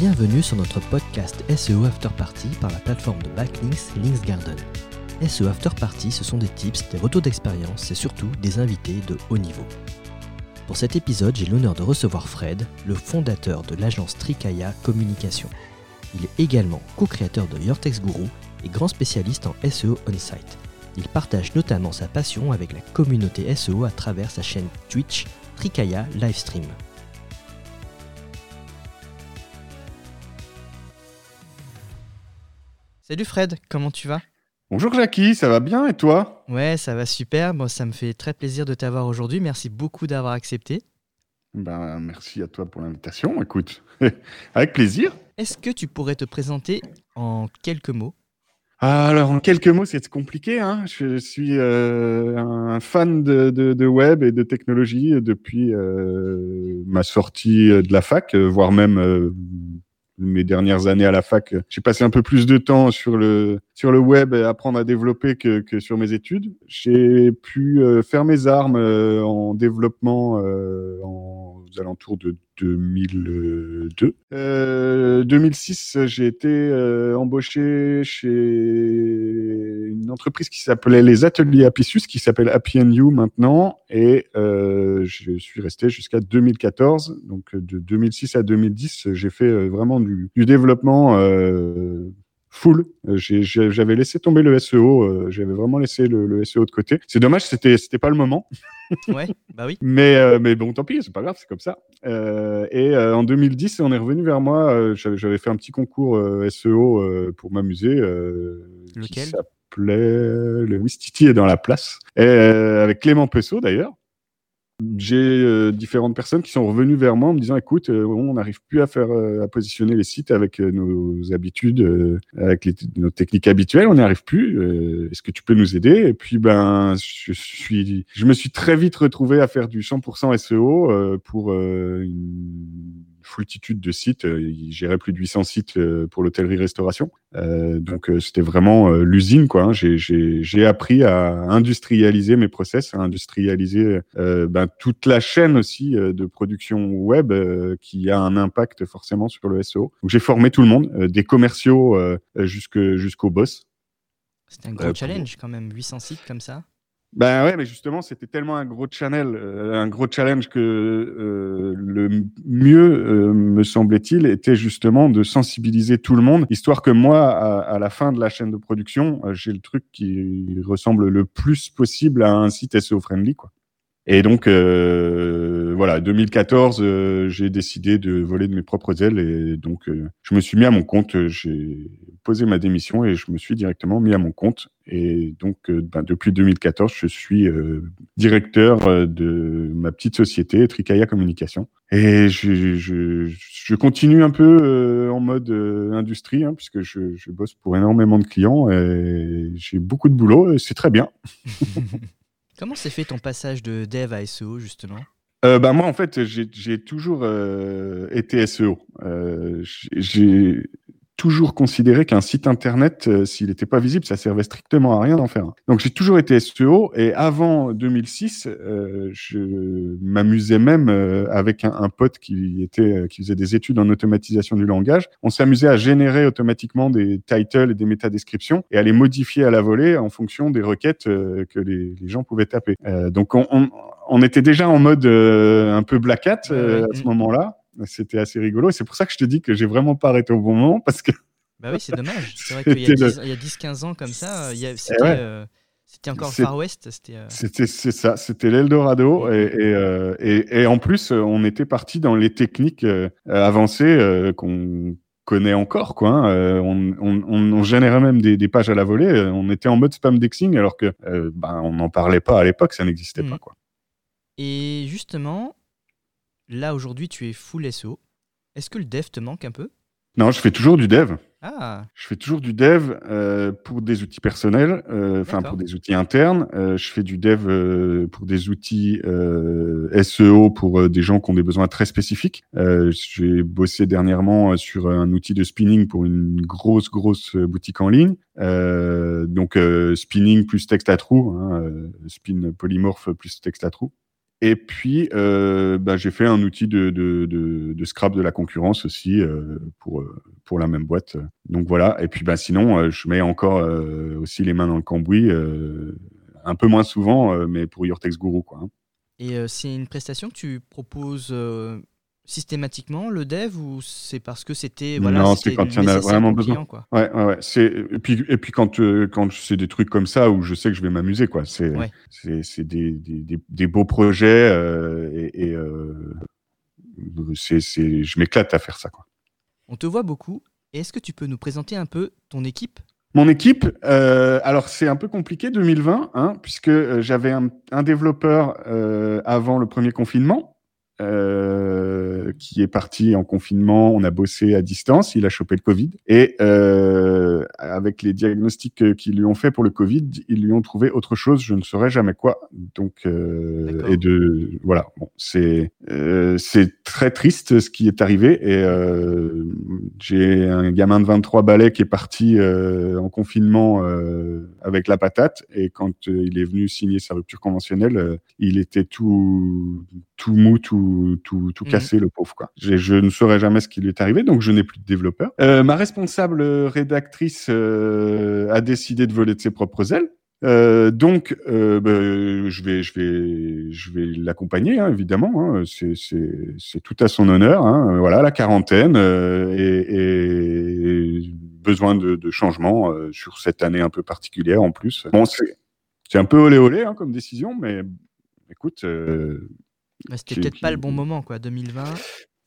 Bienvenue sur notre podcast SEO After Party par la plateforme de backlinks Linksgarden. SEO After Party, ce sont des tips, des retours d'expérience et surtout des invités de haut niveau. Pour cet épisode, j'ai l'honneur de recevoir Fred, le fondateur de l'agence Trikaya Communication. Il est également co-créateur de Your Text Guru et grand spécialiste en SEO on-site. Il partage notamment sa passion avec la communauté SEO à travers sa chaîne Twitch Trikaya Livestream. Salut Fred, comment tu vas? Bonjour Jackie, ça va bien et toi? Ouais, ça va super. Bon, ça me fait très plaisir de t'avoir aujourd'hui. Merci beaucoup d'avoir accepté. Ben, merci à toi pour l'invitation. Écoute, avec plaisir. Est-ce que tu pourrais te présenter en quelques mots? Alors, en quelques mots, c'est compliqué. Hein je suis euh, un fan de, web et de technologie depuis euh, ma sortie de la fac, voire même euh, mes dernières années à la fac, j'ai passé un peu plus de temps sur le sur le web et apprendre à développer que, sur mes études. J'ai pu euh, faire mes armes euh, en développement euh, en, aux alentours de 2002. 2006, j'ai été embauché chez une entreprise qui s'appelait les Ateliers Apicius, qui s'appelle Happy You maintenant, et je suis resté jusqu'à 2014. Donc de 2006 à 2010, j'ai fait vraiment du, du développement full. Euh, j'avais laissé tomber le SEO, euh, j'avais vraiment laissé le, SEO de côté. C'est dommage, c'était c'était pas le moment. ouais, bah oui. mais euh, mais bon, tant pis, c'est pas grave, c'est comme ça. et en 2010, on est revenu vers moi. J'avais fait un petit concours SEO pour m'amuser. Lequel? S'appelait le Wistiti est dans la place, et, avec Clément Pessot d'ailleurs. J'ai euh, différentes personnes qui sont revenues vers moi en me disant écoute, euh, on n'arrive plus à faire euh, à positionner les sites avec nos habitudes, avec nos techniques habituelles, on n'y arrive plus. Est-ce que tu peux nous aider? Et puis ben, je suis, je me suis très vite retrouvé à faire du 100% SEO pour une foultitude de sites. Euh, il gérait plus de 800 sites euh, pour l'hôtellerie-restauration. Euh, donc c'était vraiment l'usine, quoi. Hein. J'ai appris à industrialiser mes process, à industrialiser ben, toute la chaîne aussi de production web qui a un impact forcément sur le SEO. Donc j'ai formé tout le monde, des commerciaux jusqu'au boss. C'était un gros challenge quand même, 800 sites comme ça. Ben ouais, mais justement, c'était tellement un gros channel, euh, un gros challenge que euh, le mieux, euh, me semblait-il, était justement de sensibiliser tout le monde, histoire que moi, à, la fin de la chaîne de production, j'ai le truc qui ressemble le plus possible à un site SEO friendly, quoi. Et donc, euh, voilà, 2014, euh, j'ai décidé de voler de mes propres ailes et donc euh, je me suis mis à mon compte. J'ai posé ma démission et je me suis directement mis à mon compte. Et donc, ben, depuis 2014, je suis directeur de ma petite société Tricaya Communication. Et je continue un peu en mode industrie, hein, puisque je, je bosse pour énormément de clients et j'ai beaucoup de boulot et c'est très bien. Comment s'est fait ton passage de dev à SEO justement? Euh, bah moi en fait j'ai toujours euh, été SEO. Euh, j'ai toujours considéré qu'un site internet, euh, s'il n'était pas visible, ça servait strictement à rien d'en faire. Donc j'ai toujours été SEO et avant 2006, euh, je m'amusais même euh, avec un, un, pote qui était qui faisait des études en automatisation du langage. On s'amusait à générer automatiquement des titles et des métadescriptions et à les modifier à la volée en fonction des requêtes euh, que les, les, gens pouvaient taper. donc on, on, on, était déjà en mode un peu black hat à ce moment-là. C'était assez rigolo. Et c'est pour ça que je te dis que j'ai vraiment pas arrêté au bon moment parce que. Bah oui, c'est dommage. C'est vrai qu'il y a 10-15 ans comme ça, eh euh, c'était encore le Far West. Euh, c'était c'est ça, c'était l'Eldorado. Et, et, et, en plus, on était parti dans les techniques euh, avancées qu'on connaît encore. Quoi, hein. on, on, on, générait même des, des, pages à la volée. On était en mode spam dexing alors que ben, on n'en parlait pas à l'époque, ça n'existait pas. Mm. Quoi. Et justement, Là, aujourd'hui, tu es full SEO. Est-ce que le dev te manque un peu? Non, je fais toujours du dev. Ah. Je fais toujours du dev euh, pour des outils personnels, euh, enfin pour des outils internes. Euh, je fais du dev pour des outils SEO pour des gens qui ont des besoins très spécifiques. J'ai bossé dernièrement sur un outil de spinning pour une grosse grosse boutique en ligne. donc spinning plus texte à trous, hein, spin polymorphe plus texte à trous. Et puis, euh, bah, j'ai fait un outil de, de, de, scrap de la concurrence aussi euh, pour, euh, pour la même boîte. Donc voilà. Et puis, bah, sinon, je mets encore aussi les mains dans le cambouis, un peu moins souvent, mais pour Text Guru. Quoi, hein. Et c'est une prestation que tu proposes systématiquement le dev ou c'est parce que c'était voilà non c'est quand il y en a vraiment besoin. quoi. ouais ouais, ouais. c'est et puis et puis quand euh, quand c'est des trucs comme ça où je sais que je vais m'amuser quoi. C'est c'est c'est des, des, des, beaux projets euh, et, et euh, c'est c'est je m'éclate à faire ça quoi. On te voit beaucoup. Est-ce que tu peux nous présenter un peu ton équipe? Mon équipe, euh, alors c'est un peu compliqué 2020, hein, puisque j'avais un, un, développeur euh, avant le premier confinement, euh, qui est parti en confinement. On a bossé à distance. Il a chopé le Covid. Et euh, avec les diagnostics qu'ils lui ont fait pour le Covid, ils lui ont trouvé autre chose. Je ne saurais jamais quoi. Donc, euh, et de voilà. Bon, c'est euh, c'est très triste ce qui est arrivé. Et euh, j'ai un gamin de 23 balais qui est parti en confinement avec la patate. Et quand il est venu signer sa rupture conventionnelle, il était tout tout mou, tout, tout, tout cassé, le pauvre. Quoi. Je ne saurais jamais ce qui lui est arrivé, donc je n'ai plus de développeur. Euh, ma responsable rédactrice euh, a décidé de voler de ses propres ailes. Euh, donc, euh, bah, je vais, je vais, je vais l'accompagner, hein, évidemment. Hein, c'est, tout à son honneur. Hein, voilà, la quarantaine euh, et, et, besoin de, de changement euh, sur cette année un peu particulière en plus. Bon, c'est, c'est un peu olé olé hein, comme décision, mais écoute, c'était peut-être pas le bon moment, quoi, 2020.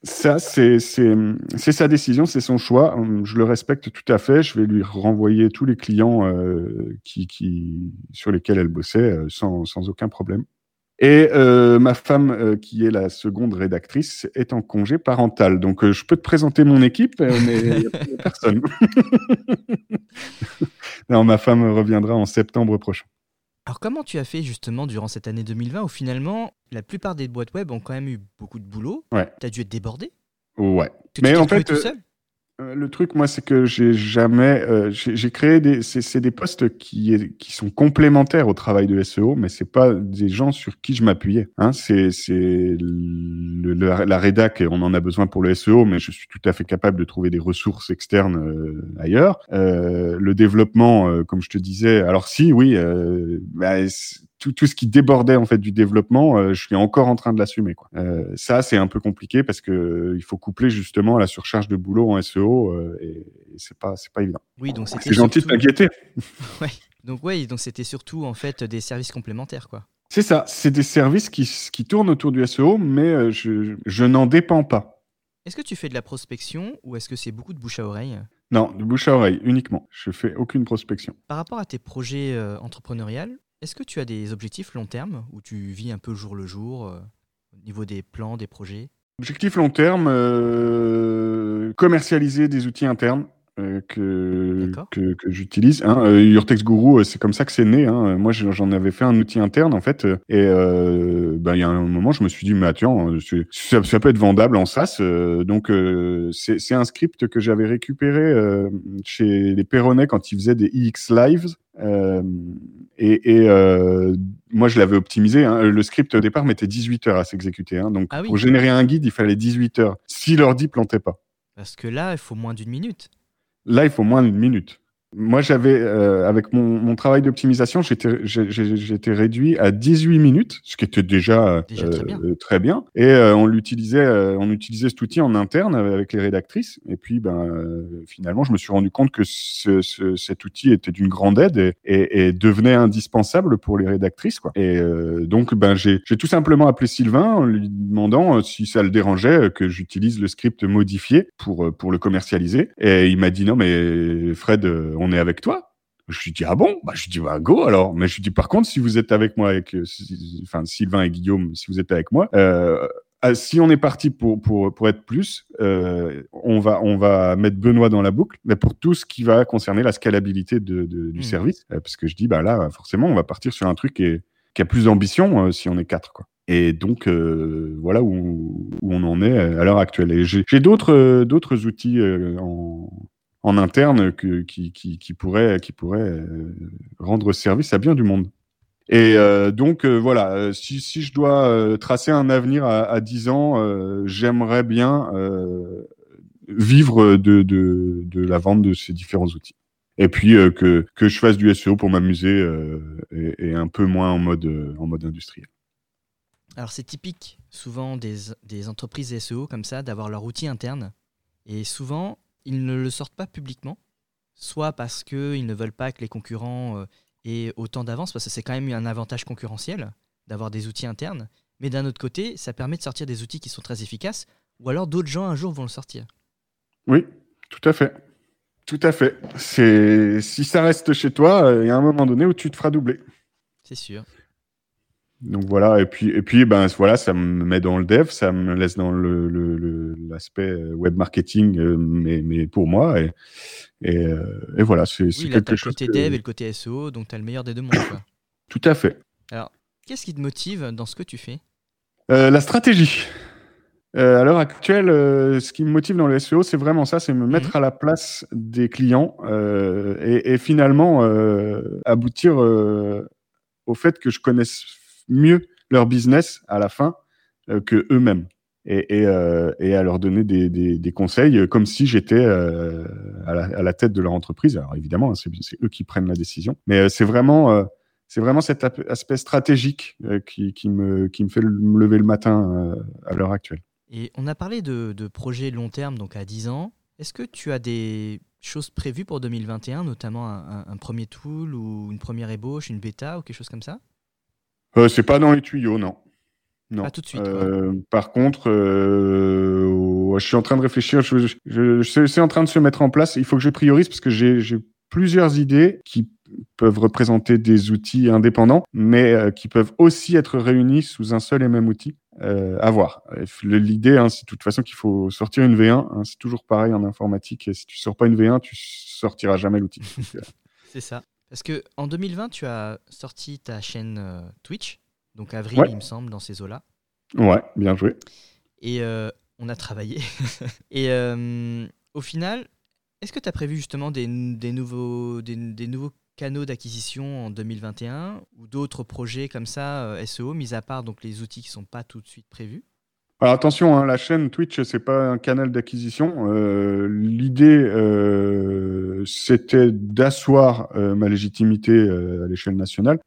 Ça, c'est sa décision, c'est son choix. Hum, je le respecte tout à fait. Je vais lui renvoyer tous les clients euh, qui, qui, sur lesquels elle bossait euh, sans, sans, aucun problème. Et euh, ma femme, euh, qui est la seconde rédactrice, est en congé parental. Donc, je peux te présenter mon équipe, mais il n'y a personne. non, ma femme reviendra en septembre prochain. Alors comment tu as fait justement durant cette année 2020 où finalement la plupart des boîtes web ont quand même eu beaucoup de boulot? Ouais. Tu as dû être débordé? Ouais. Mais en fait, tout seul? euh, le truc, moi, c'est que j'ai jamais, euh, j'ai créé des, c'est des postes qui, qui sont complémentaires au travail de SEO, mais c'est pas des gens sur qui je m'appuyais. Hein. C'est, c'est la rédac, on en a besoin pour le SEO, mais je suis tout à fait capable de trouver des ressources externes euh, ailleurs. Euh, le développement, comme je te disais, alors si, oui, bah, tout, ce qui débordait en fait du développement, euh, je suis encore en train de l'assumer. Quoi. Euh, ça, c'est un peu compliqué parce que euh, il faut coupler justement la surcharge de boulot en SEO et, c'est pas c'est pas évident. Oui, donc c'est gentil de t'inquiéter. ouais. Donc oui, donc c'était surtout en fait des services complémentaires quoi. C'est ça, c'est des services qui, qui tournent autour du SEO, mais je, je n'en dépends pas. Est-ce que tu fais de la prospection ou est-ce que c'est beaucoup de bouche à oreille? Non, de bouche à oreille uniquement. Je fais aucune prospection. Par rapport à tes projets entrepreneuriales, est-ce que tu as des objectifs long terme où tu vis un peu jour le jour euh, au niveau des plans, des projets? Objectif long terme, euh, commercialiser des outils internes. Euh, que, que, que j'utilise. Hein. Euh, Guru, euh, c'est comme ça que c'est né. Hein. Moi, j'en avais fait un outil interne en fait, et ben, il y a un moment, je me suis dit, mais attends, ça, ça peut être vendable en SaaS. donc, c'est un script que j'avais récupéré chez les Perronnais quand ils faisaient des EX Lives. et, et moi, je l'avais optimisé. Hein. Le script au départ mettait 18 heures à s'exécuter. Hein. Donc, ah pour générer un guide, il fallait 18 heures. Si l'ordi plantait pas. Parce que là, il faut moins d'une minute. Là, il faut moins d'une minute. Moi, j'avais, euh, avec mon, mon travail d'optimisation, j'étais réduit à 18 minutes, ce qui était déjà, déjà très, bien. Euh, très, bien. Et euh, on l'utilisait, on utilisait cet outil en interne avec les rédactrices. Et puis, ben, finalement, je me suis rendu compte que ce, ce, cet outil était d'une grande aide et, et, et, devenait indispensable pour les rédactrices. Quoi. Et donc, ben, j'ai tout simplement appelé Sylvain en lui demandant si ça le dérangeait que j'utilise le script modifié pour pour le commercialiser. Et il m'a dit non, mais Fred on est avec toi? Je lui dis ah bon? Bah je dis bah go alors mais je lui dis par contre si vous êtes avec moi avec euh, enfin Sylvain et Guillaume si vous êtes avec moi euh, ah, si on est parti pour pour pour être plus euh, on va on va mettre Benoît dans la boucle mais pour tout ce qui va concerner la scalabilité de, du mmh. service parce que je dis bah là forcément on va partir sur un truc qui, qui a plus d'ambition si on est quatre quoi et donc voilà où, où, on en est à l'heure actuelle. Et j'ai d'autres d'autres outils en, en interne qui, pourrait, euh, rendre service à bien du monde. Et donc voilà, si, je dois tracer un avenir à, à 10 ans, j'aimerais bien vivre de, la vente de ces différents outils et puis euh, que, je fasse du SEO pour m'amuser euh, et, un peu moins en mode, euh, en mode industriel. Alors c'est typique souvent des, des, entreprises SEO comme ça d'avoir leur outil interne et souvent ils ne le sortent pas publiquement, soit parce qu'ils ne veulent pas que les concurrents aient autant d'avance, parce que c'est quand même un avantage concurrentiel d'avoir des outils internes, mais d'un autre côté ça permet de sortir des outils qui sont très efficaces, ou alors d'autres gens un jour vont le sortir. Oui, tout à fait. Tout à fait. C'est si ça reste chez toi, euh, il y a un moment donné où tu te feras doubler. C'est sûr. Donc voilà, et puis et puis ben voilà, ça me met dans le dev, ça me laisse dans le l'aspect euh, web marketing, euh, mais, mais pour moi et et, et voilà, c'est oui, quelque chose. Le côté dev et le côté SEO, donc tu as le meilleur des deux mondes. Quoi. Tout à fait. Alors, qu'est-ce qui te motive dans ce que tu fais? La stratégie. Euh, à l'heure actuelle, euh, ce qui me motive dans le SEO, c'est vraiment ça, c'est me mettre mhm. à la place des clients euh, et, et, finalement euh, aboutir euh, au fait que je connaisse mieux leur business à la fin que eux-mêmes et, et, et, à leur donner des, des, conseils comme si j'étais à la, tête de leur entreprise. Alors évidemment, hein, c'est eux qui prennent la décision, mais c'est vraiment c'est vraiment cet aspect stratégique qui, qui, me, qui me fait me lever le matin à l'heure actuelle. Et on a parlé de, projets long terme, donc à 10 ans. Est-ce que tu as des choses prévues pour 2021, notamment un, premier tool ou une première ébauche, une bêta ou quelque chose comme ça? Euh, C'est pas dans les tuyaux, non. Non. Pas tout de suite. Euh, par contre, euh, je suis en train de réfléchir. Je, je, c'est en train de se mettre en place. Il faut que je priorise parce que j'ai plusieurs idées qui peuvent représenter des outils indépendants, mais euh, qui peuvent aussi être réunis sous un seul et même outil. Euh, à voir. L'idée, hein, c'est de toute façon qu'il faut sortir une V1. Hein, c'est toujours pareil en informatique. si tu sors pas une V1, tu sortiras jamais l'outil. C'est ça. Parce que en 2020, tu as sorti ta chaîne euh, Twitch, donc avril, il me semble, dans ces eaux-là. Ouais, bien joué. Et on a travaillé. et au final, est-ce que tu as prévu justement des, des nouveaux, des, des nouveaux canaux d'acquisition en 2021 ou d'autres projets comme ça euh, SEO, mis à part donc les outils qui ne sont pas tout de suite prévus? Alors attention, hein, la chaîne Twitch, c'est pas un canal d'acquisition. Euh, l'idée, euh, c'était d'asseoir ma légitimité à l'échelle nationale.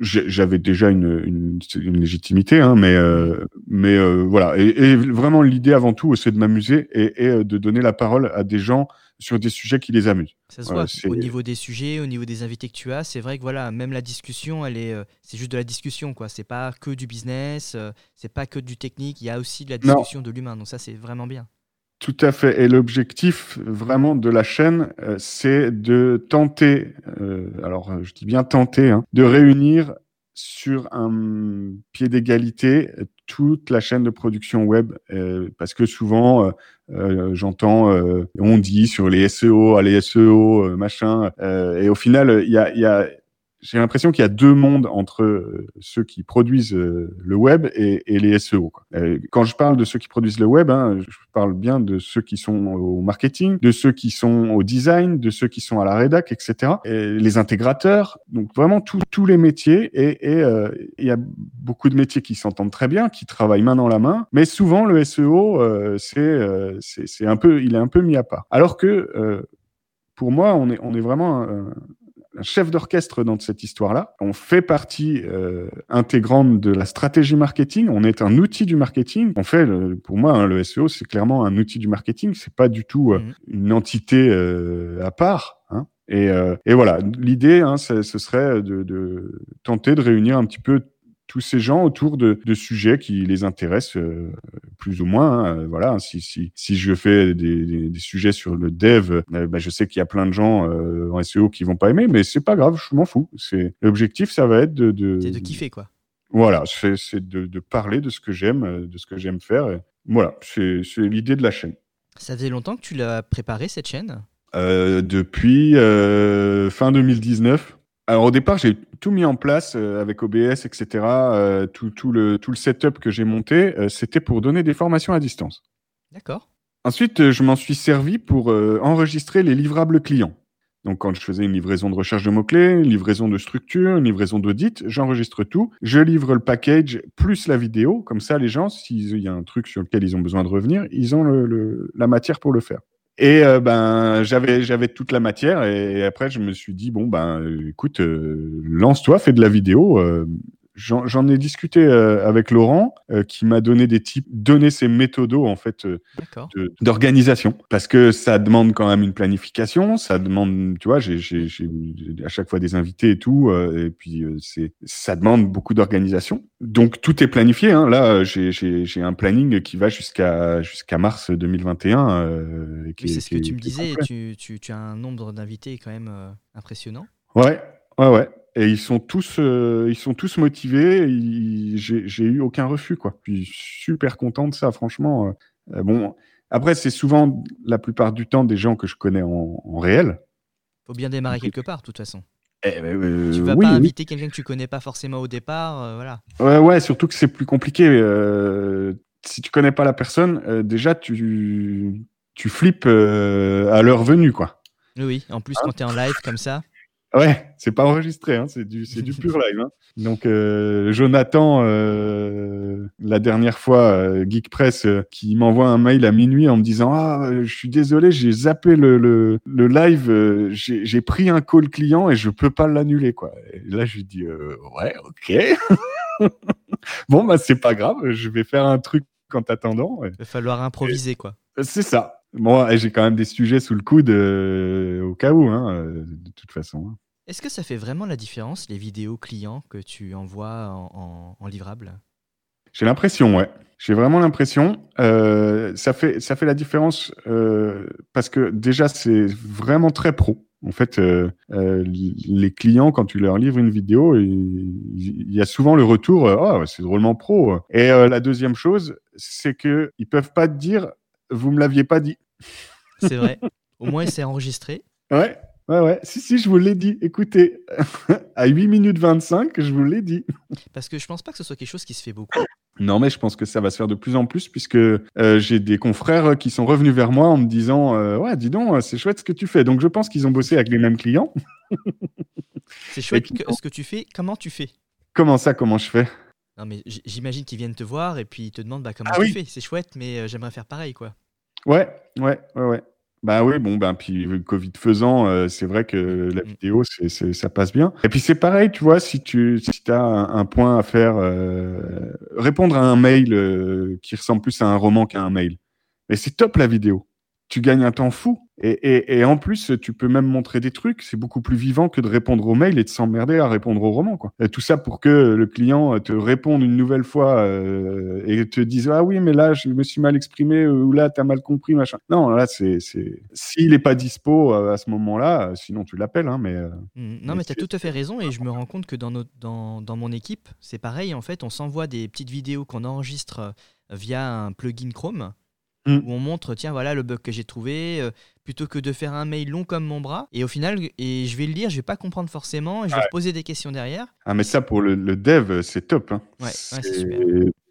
J'avais déjà une, une, légitimité, hein, mais mais voilà. Et, et vraiment, l'idée avant tout, c'est de m'amuser et, et, de donner la parole à des gens sur des sujets qui les amusent. Ça se voit au niveau des sujets, au niveau des invités que tu as, c'est vrai que voilà, même la discussion, elle est, euh, c'est juste de la discussion quoi. C'est pas que du business, euh, c'est pas que du technique. Il y a aussi de la discussion de l'humain. Donc ça, c'est vraiment bien. Tout à fait. Et l'objectif vraiment de la chaîne, euh, c'est de tenter, alors je dis bien tenter, hein, de réunir sur un pied d'égalité toute la chaîne de production web, euh, parce que souvent, euh, euh j'entends, euh, on dit sur les SEO, les SEO, machin, et au final, il y a j'ai l'impression qu'il y a deux mondes entre euh, ceux qui produisent euh, le web et, les SEO. Euh, quand je parle de ceux qui produisent le web, hein, je parle bien de ceux qui sont au marketing, de ceux qui sont au design, de ceux qui sont à la rédac, etc. Et les intégrateurs, donc vraiment tous les métiers. Et il y a beaucoup de métiers qui s'entendent très bien, qui travaillent main dans la main, mais souvent le SEO, c'est un peu, il est un peu mis à part. Alors que pour moi, on est, vraiment chef d'orchestre dans cette histoire-là. On fait partie euh, intégrante de la stratégie marketing. On est un outil du marketing. On fait, pour moi, hein, le SEO, c'est clairement un outil du marketing. C'est pas du tout euh, mmh. une entité euh, à part. Hein. Et, euh, et, voilà, l'idée, hein, ce serait de, de, tenter de réunir un petit peu tous ces gens autour de, de sujets qui les intéressent euh, plus ou moins. Hein, euh, voilà, si, si, si je fais des, des, des sujets sur le dev, euh, bah, je sais qu'il y a plein de gens en SEO qui vont pas aimer, mais c'est pas grave, je m'en fous. C'est l'objectif, ça va être de de, de kiffer quoi. Voilà, c'est de, de, parler de ce que j'aime, de ce que j'aime faire. Et voilà, c'est l'idée de la chaîne. Ça faisait longtemps que tu l'as préparé cette chaîne? Depuis fin 2019. Alors au départ, j'ai tout mis en place euh, avec OBS, etc. Euh, tout, tout, le, tout le setup que j'ai monté, euh, c'était pour donner des formations à distance. D'accord. Ensuite, je m'en suis servi pour enregistrer les livrables clients. Donc, quand je faisais une livraison de recherche de mots-clés, une livraison de structure, une livraison d'audit, j'enregistre tout. Je livre le package plus la vidéo. Comme ça, les gens, s'il y a un truc sur lequel ils ont besoin de revenir, ils ont le, la matière pour le faire. Et euh, ben j'avais j'avais toute la matière et, après je me suis dit bon ben écoute euh, lance-toi fais de la vidéo euh, J'en ai discuté euh, avec Laurent, euh, qui m'a donné des types, donné ses méthodos en fait euh, d'organisation, parce que ça demande quand même une planification, ça demande, tu vois, j'ai à chaque fois des invités et tout, et puis c'est ça demande beaucoup d'organisation. Donc tout est planifié. Hein. Là, j'ai un planning qui va jusqu'à jusqu'à mars 2021. c'est ce que tu me disais. Tu, tu, tu, as un nombre d'invités quand même impressionnant. Ouais, ouais, ouais. Et ils sont tous, euh, ils sont tous motivés. J'ai eu aucun refus, quoi. Puis super content de ça, franchement. Euh, bon, après, c'est souvent la plupart du temps des gens que je connais en, en réel. Faut bien démarrer quelque part, de toute façon. Eh ben, euh, tu vas pas inviter quelqu'un que tu connais pas forcément au départ, voilà. Ouais, ouais, surtout que c'est plus compliqué. si tu connais pas la personne, déjà tu, tu flippes à l'heure venue, quoi. Oui, en plus, quand tu es en live comme ça. Ouais, c'est pas enregistré, hein, c'est du, c'est du pur live. Hein. Donc euh, Jonathan, euh, la dernière fois, euh, Geek Press, euh, qui m'envoie un mail à minuit en me disant ah je suis désolé, j'ai zappé le, le, le live, euh, j'ai, pris un call client et je peux pas l'annuler quoi. Et là je lui dis ouais ok, bon bah c'est pas grave, je vais faire un truc en t'attendant. Il va falloir improviser quoi. C'est ça. Bon, j'ai quand même des sujets sous le coude au cas où, hein, de toute façon. Est-ce que ça fait vraiment la différence, les vidéos clients que tu envoies en, livrable? J'ai l'impression, ouais. J'ai vraiment l'impression. Euh, ça, fait, ça fait la différence euh, parce que déjà, c'est vraiment très pro. En fait, euh, les clients, quand tu leur livres une vidéo, il, y a souvent le retour oh, c'est drôlement pro. Et la deuxième chose, c'est qu'ils ne peuvent pas te dire Vous ne me l'aviez pas dit. C'est vrai. Au moins, c'est enregistré. Ouais, Ouais, ouais, si, si, je vous l'ai dit. Écoutez, à 8 minutes 25, je vous l'ai dit. Parce que je pense pas que ce soit quelque chose qui se fait beaucoup. Non, mais je pense que ça va se faire de plus en plus puisque euh, j'ai des confrères qui sont revenus vers moi en me disant euh, Ouais, dis donc, c'est chouette ce que tu fais. Donc je pense qu'ils ont bossé avec les mêmes clients. c'est chouette ce que tu fais. Comment tu fais? Comment ça, comment je fais? Non, mais j'imagine qu'ils viennent te voir et puis ils te demandent bah, comment ah tu fais? C'est chouette, mais euh, j'aimerais faire pareil, quoi. Ouais, ouais, ouais, ouais. Bah oui, bon, ben, puis Covid faisant, euh, c'est vrai que la mm. vidéo, c'est, ça passe bien. Et puis c'est pareil, tu vois, si tu si as un, point à faire, euh, répondre à un mail euh, qui ressemble plus à un roman qu'à un mail. Mais c'est top la vidéo. Tu gagnes un temps fou. Et, et, et, en plus, tu peux même montrer des trucs. C'est beaucoup plus vivant que de répondre au mail et de s'emmerder à répondre au roman. Quoi. Et tout ça pour que le client te réponde une nouvelle fois euh, et te dise ah oui mais là je me suis mal exprimé ou là tu as mal compris machin. Non là c'est c'est s'il est pas dispo euh, à ce moment-là, sinon tu l'appelles. Hein, mais euh, mmh. non mais, tu as tout à fait raison et je me rends compte que dans notre dans, dans mon équipe c'est pareil en fait on s'envoie des petites vidéos qu'on enregistre via un plugin Chrome Mm. où on montre, tiens, voilà le bug que j'ai trouvé, euh, plutôt que de faire un mail long comme mon bras. Et au final, et je vais le lire, je vais pas comprendre forcément, et je vais poser des questions derrière. Ah, mais ça, pour le, dev, c'est top. Hein. Ouais, c'est super.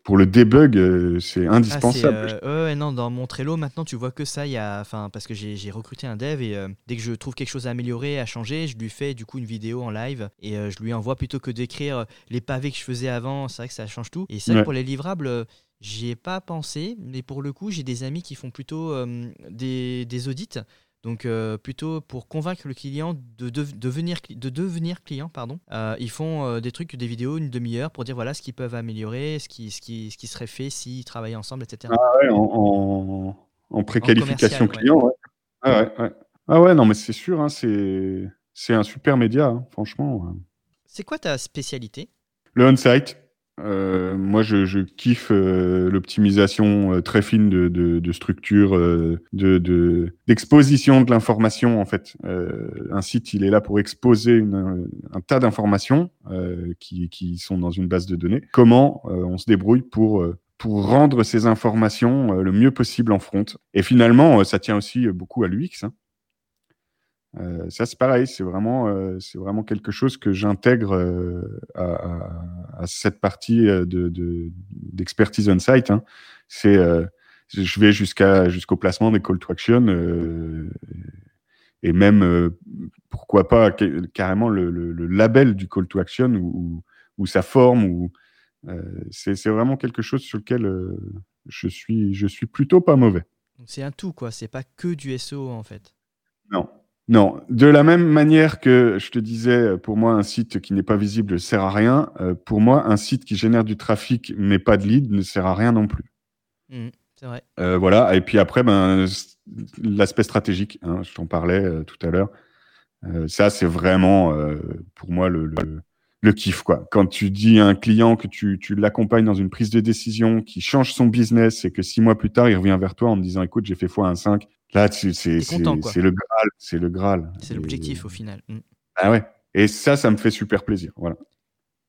Pour le debug, euh, c'est ah, indispensable. Euh, ouais, non, dans mon Trello, maintenant, tu vois que ça, y a, enfin, parce que j'ai recruté un dev et dès que je trouve quelque chose à améliorer, à changer, je lui fais du coup une vidéo en live et je lui envoie plutôt que d'écrire les pavés que je faisais avant. C'est vrai que ça change tout. Et ça, pour les livrables, J'y ai pas pensé, mais pour le coup, j'ai des amis qui font plutôt euh, des, des, audits. Donc euh, plutôt pour convaincre le client de, de, devenir, de devenir client, pardon. Euh, ils font des trucs, des vidéos, une demi-heure pour dire voilà ce qu'ils peuvent améliorer, ce qui, ce qui, ce qui serait fait s'ils travaillaient ensemble, etc. Ah ouais, en, en, préqualification client, ouais. Ah ouais, ouais. Ah ouais, non mais c'est sûr, hein, c'est un super média, hein, franchement. C'est quoi ta spécialité? Le on-site. Euh, moi, je, je kiffe euh, l'optimisation euh, très fine de, de, de structure, euh, de d'exposition de, l'information. En fait, un site, il est là pour exposer une, un tas d'informations qui, qui sont dans une base de données. Comment on se débrouille pour pour rendre ces informations le mieux possible en front? Et finalement, ça tient aussi beaucoup à l'UX. Hein. Euh, ça, c'est pareil, c'est vraiment, euh, c'est vraiment quelque chose que j'intègre euh, à, à, cette partie euh, de, d'expertise on-site. Hein. C'est, je vais jusqu'à, jusqu'au placement des call to action et même pourquoi pas carrément le, label du call to action ou, ou sa forme ou c'est vraiment quelque chose sur lequel je suis je suis plutôt pas mauvais. C'est un tout quoi, c'est pas que du SEO en fait. Non, non, de la même manière que je te disais, pour moi, un site qui n'est pas visible ne sert à rien. Euh, pour moi, un site qui génère du trafic mais pas de lead ne sert à rien non plus. Mmh, c'est vrai. Euh, voilà. Et puis après, ben, l'aspect stratégique, hein, je t'en parlais euh, tout à l'heure. ça, c'est vraiment pour moi le, le, kiff. Quoi. Quand tu dis à un client que tu, tu l'accompagnes dans une prise de décision qui change son business et que six mois plus tard, il revient vers toi en te disant, écoute, j'ai fait x1,5, Là, c'est le Graal. C'est le Graal. C'est l'objectif au final. Mm. Ah ouais. Et ça, ça me fait super plaisir. Voilà.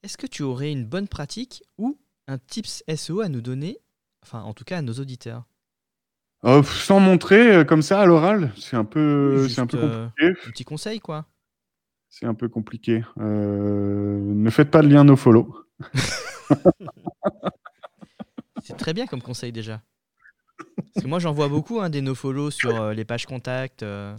Est-ce que tu aurais une bonne pratique ou un tips SEO à nous donner, enfin en tout cas à nos auditeurs? Oh, Sans montrer euh, comme ça à l'oral, c'est un peu, c'est un peu euh, compliqué. un petit conseil quoi. C'est un peu compliqué. Euh, ne faites pas de lien no follow. c'est très bien comme conseil déjà. Parce que moi, j'en vois beaucoup hein, des nofollow sur euh, les pages contact. Euh.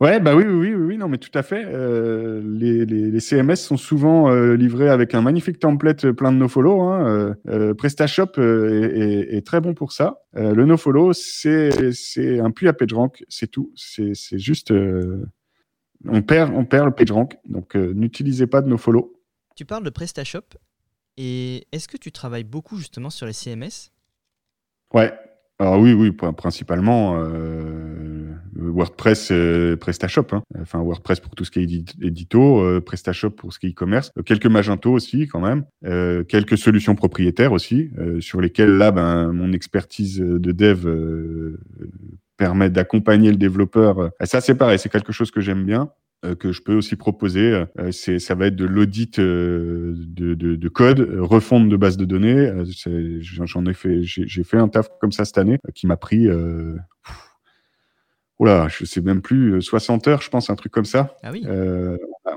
Ouais, bah oui, oui, oui, oui, non, mais tout à fait. Euh, les, les, CMS sont souvent livrés avec un magnifique template plein de nofollow. Hein. PrestaShop est, est, très bon pour ça. le nofollow, c'est c'est un puits à PageRank, c'est tout. C'est juste, on perd, on perd le PageRank. Donc, n'utilisez pas de nofollow. Tu parles de PrestaShop et est-ce que tu travailles beaucoup justement sur les CMS Ouais, alors oui, oui, principalement euh, WordPress, euh, PrestaShop. Hein. Enfin WordPress pour tout ce qui est édito, euh, PrestaShop pour ce qui est e-commerce, quelques Magento aussi quand même, quelques solutions propriétaires aussi, sur lesquelles là, ben, mon expertise de dev permet d'accompagner le développeur. Et ça, c'est pareil, c'est quelque chose que j'aime bien. Euh, que je peux aussi proposer. Euh, c'est, ça va être de l'audit euh, de, de, de, code, refonte de base de données. J'en ai fait, j'ai, fait un taf comme ça cette année qui m'a pris. Euh, oula, je sais même plus, 60 heures, je pense, un truc comme ça. Ah oui.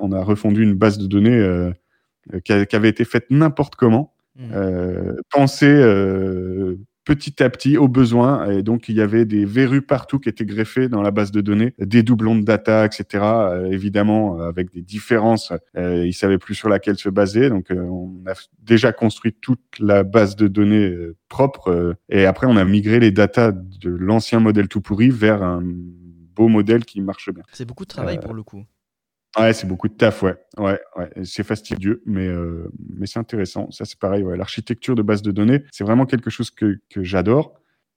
on a refondu une base de données qui, avait été faite n'importe comment. Mmh. Euh, petit à petit aux besoins. Et donc, il y avait des verrues partout qui étaient greffées dans la base de données, des doublons de data, etc. Euh, évidemment, euh, avec des différences. Euh, ils savaient plus sur laquelle se baser. Donc, euh, on a déjà construit toute la base de données propre. et après, on a migré les datas de l'ancien modèle tout pourri vers un beau modèle qui marche bien. C'est beaucoup de travail pour le coup. Ouais, c'est beaucoup de taf, ouais. ouais, ouais. C'est fastidieux, mais, euh, mais c'est intéressant. Ça, c'est pareil. Ouais. L'architecture de base de données, c'est vraiment quelque chose que, que j'adore.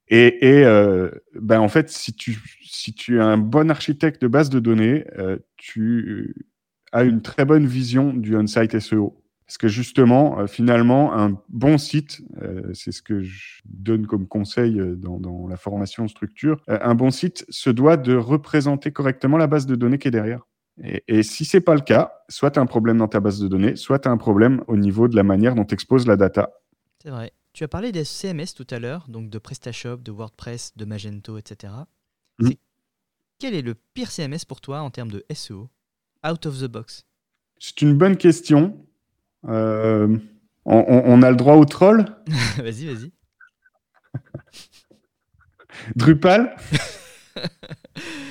Et, et euh, ben, en fait, si tu, si tu es un bon architecte de base de données, euh, tu as une très bonne vision du on-site SEO. Parce que justement, finalement, un bon site, c'est ce que je donne comme conseil dans, dans la formation structure, un bon site se doit de représenter correctement la base de données qui est derrière. Et, et si c'est pas le cas, soit tu as un problème dans ta base de données, soit tu as un problème au niveau de la manière dont tu exposes la data. C'est vrai. Tu as parlé des CMS tout à l'heure, donc de PrestaShop, de WordPress, de Magento, etc. Mmh. Quel est le pire CMS pour toi en termes de SEO Out of the box C'est une bonne question. Euh, on, on, a le droit au troll? Vas-y, vas-y. Drupal?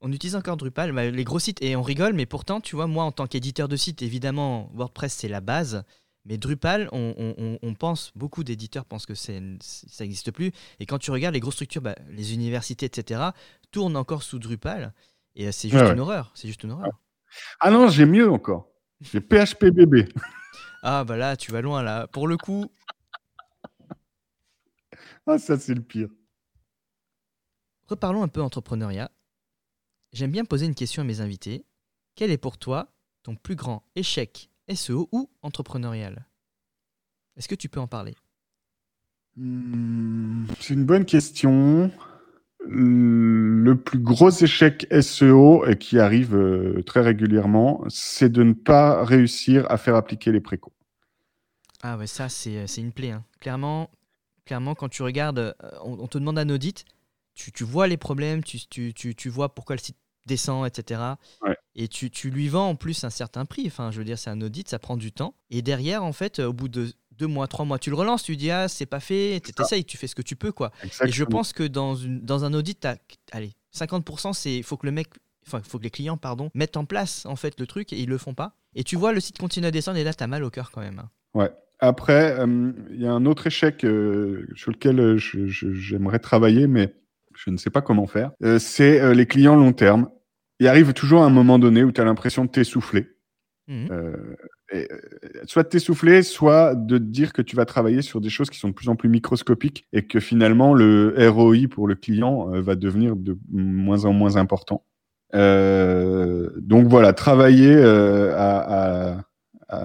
on utilise encore Drupal, bah, les gros sites, et on rigole, mais pourtant, tu vois, moi, en tant qu'éditeur de site, évidemment, WordPress, c'est la base. Mais Drupal, on, pense, beaucoup d'éditeurs pensent que ça n'existe plus. Et quand tu regardes les grosses structures, bah, les universités, etc., tournent encore sous Drupal. Et euh, c'est juste une horreur. C'est juste une horreur. Ah non, j'ai mieux encore. J'ai PHPBB. ah bah là, tu vas loin là. Pour le coup. ah ça c'est le pire. Reparlons un peu entrepreneuriat. J'aime bien poser une question à mes invités. Quel est pour toi ton plus grand échec SEO ou entrepreneurial? Est-ce que tu peux en parler? Hmm, C'est une bonne question. Le plus gros échec SEO et qui arrive euh, très régulièrement, c'est de ne pas réussir à faire appliquer les précaux. Ah ouais, ça c'est euh, une plaie. Hein. Clairement, clairement, quand tu regardes, euh, on, te demande un audit, tu, vois les problèmes, tu, tu, vois pourquoi le site descend, etc. Et tu, tu, lui vends en plus un certain prix. Enfin, je veux dire, c'est un audit, ça prend du temps. Et derrière, en fait, au bout de deux mois, trois mois, tu le relances, tu dis, ah, c'est pas fait, tu essayes, tu fais ce que tu peux, quoi. Et je pense que dans, une, dans un audit, as, allez, 50%, c'est faut que le mec enfin, faut que les clients, pardon, mettent en place en fait le truc et ils le font pas. Et tu vois le site continue à descendre et là, tu as mal au cœur quand même. Hein. Ouais. Après, euh, il y a un autre échec euh, sur lequel euh, j'aimerais travailler, mais je ne sais pas comment faire. c'est les clients long terme. Il arrive toujours un moment donné où tu as l'impression de t'essouffler. Mmh. soit de t'essouffler, soit de te dire que tu vas travailler sur des choses qui sont de plus en plus microscopiques et que finalement le ROI pour le client va devenir de moins en moins important. donc voilà, travailler à à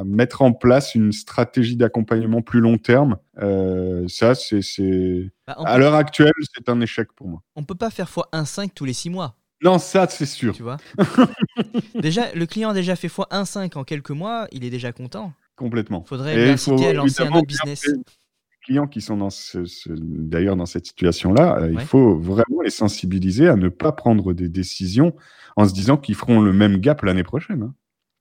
mettre en place une stratégie d'accompagnement plus long terme. Euh, ça, c'est. Bah, à l'heure actuelle, c'est un échec pour moi. On peut pas faire x1,5 tous les 6 mois. Non, ça, c'est sûr. Tu vois déjà, le client a déjà fait x1,5 en quelques mois, il est déjà content. Complètement. Faudrait inciter à lancer un autre business. Les clients qui sont dans d'ailleurs dans cette situation-là, euh, il faut vraiment les sensibiliser à ne pas prendre des décisions en se disant qu'ils feront le même gap l'année prochaine. Hein.